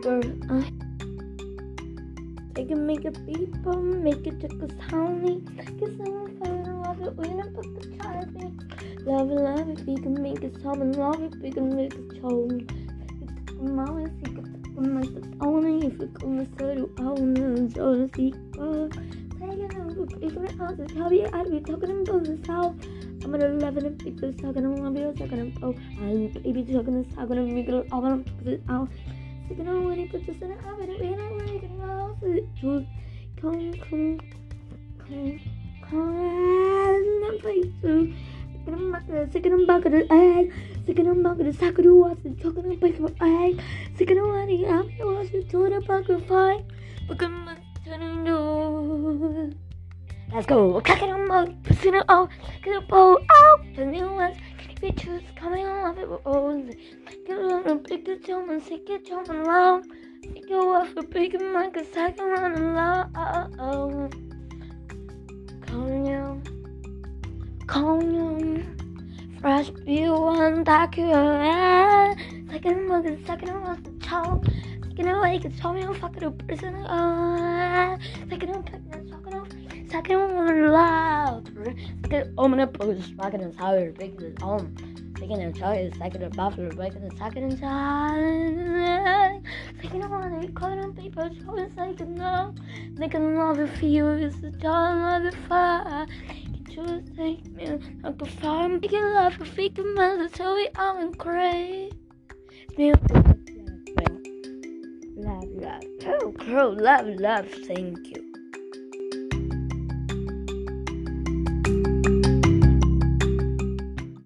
speaker. Uh, it, make it people, make it take us honey. Cause I'm fine, love it, we don't put the in. Love it, love it, we can make it some love it, we can make it home. Mama, si que te comes the only if it comes to own, so see, taking over, figuring out the how you I'd be talking about this how. I'm gonna love it if people talking on my bills, talking about I'm baby talking this, I'm gonna it all gonna put it out. On when he puts us in the oven, and we're not ready to know. Come, come, come, come, come, I'm face to. Sticking on back of sticking on back of the egg, sack of the water, of the egg, sticking on what he I'm was to the fine, I'm turning door. Let's go. Clicking on my pushing it out. Get. The new ones. Pictures coming on it with Get on a big the gentleman. Sick it jumping loud. Sick it off a big mic. A second running loud. Calling you. Calling you. Fresh view on document. Second mug. Second was the child. Second away. Can tell me I'm fucking a person. Second picking a fucking off. Second one loud. Second I'm gonna push fucking his higher, big his home. Um. Second and choice, second and buffalo, breaking the second and child. Second one, they call them people, choice, second no. Making love with you is the time of the fire. You choose take me like a fire. Making love with freaking mother, so we all in crazy. Love, love, oh, girl, love, love, thank you.